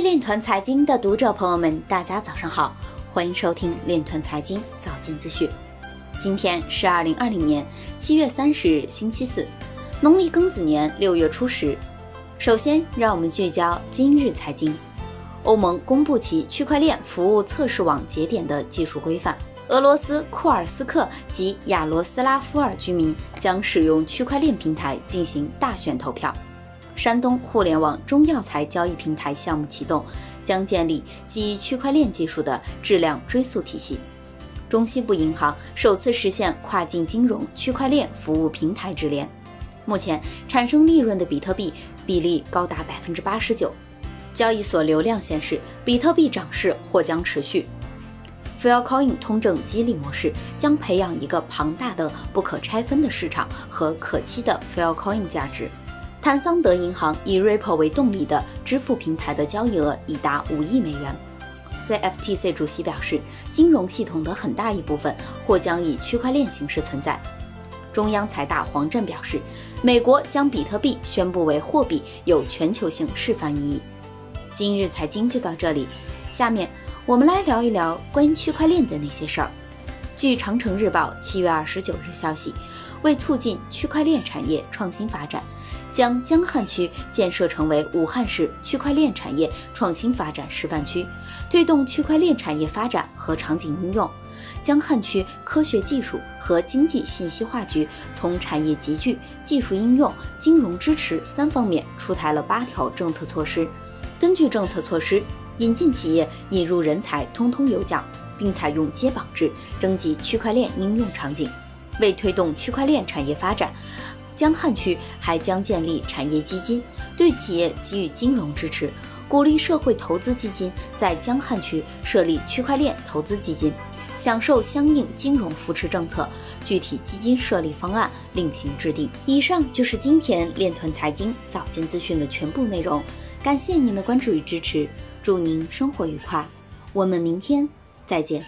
链团财经的读者朋友们，大家早上好，欢迎收听链团财经早间资讯。今天是二零二零年七月三十日，星期四，农历庚子年六月初十。首先，让我们聚焦今日财经。欧盟公布其区块链服务测试网节点的技术规范。俄罗斯库尔斯克及亚罗斯拉夫尔居民将使用区块链平台进行大选投票。山东互联网中药材交易平台项目启动，将建立基于区块链技术的质量追溯体系。中西部银行首次实现跨境金融区块链服务平台直连。目前产生利润的比特币比例高达百分之八十九。交易所流量显示，比特币涨势或将持续。Filecoin 通证激励模式将培养一个庞大的、不可拆分的市场和可期的 Filecoin 价值。坦桑德银行以 Ripple 为动力的支付平台的交易额已达五亿美元。CFTC 主席表示，金融系统的很大一部分或将以区块链形式存在。中央财大黄震表示，美国将比特币宣布为货币有全球性示范意义。今日财经就到这里，下面。我们来聊一聊关于区块链的那些事儿。据长城日报七月二十九日消息，为促进区块链产业创新发展，将江汉区建设成为武汉市区块链产业创新发展示范区，推动区块链产业发展和场景应用。江汉区科学技术和经济信息化局从产业集聚、技术应用、金融支持三方面出台了八条政策措施。根据政策措施。引进企业、引入人才，通通有奖，并采用接榜制征集区块链应用场景。为推动区块链产业发展，江汉区还将建立产业基金，对企业给予金融支持，鼓励社会投资基金在江汉区设立区块链投资基金，享受相应金融扶持政策。具体基金设立方案另行制定。以上就是今天链团财经早间资讯的全部内容，感谢您的关注与支持。祝您生活愉快，我们明天再见。